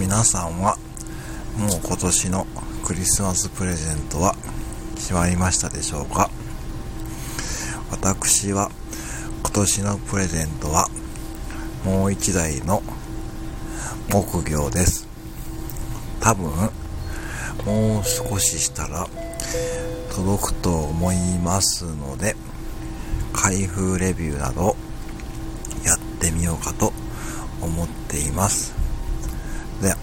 皆さんはもう今年のクリスマスプレゼントは決まりましたでしょうか？私は今年のプレゼントはもう一台の木魚です。多分もう少ししたら届くと思いますので開封レビューなどやってみようかと思っています。で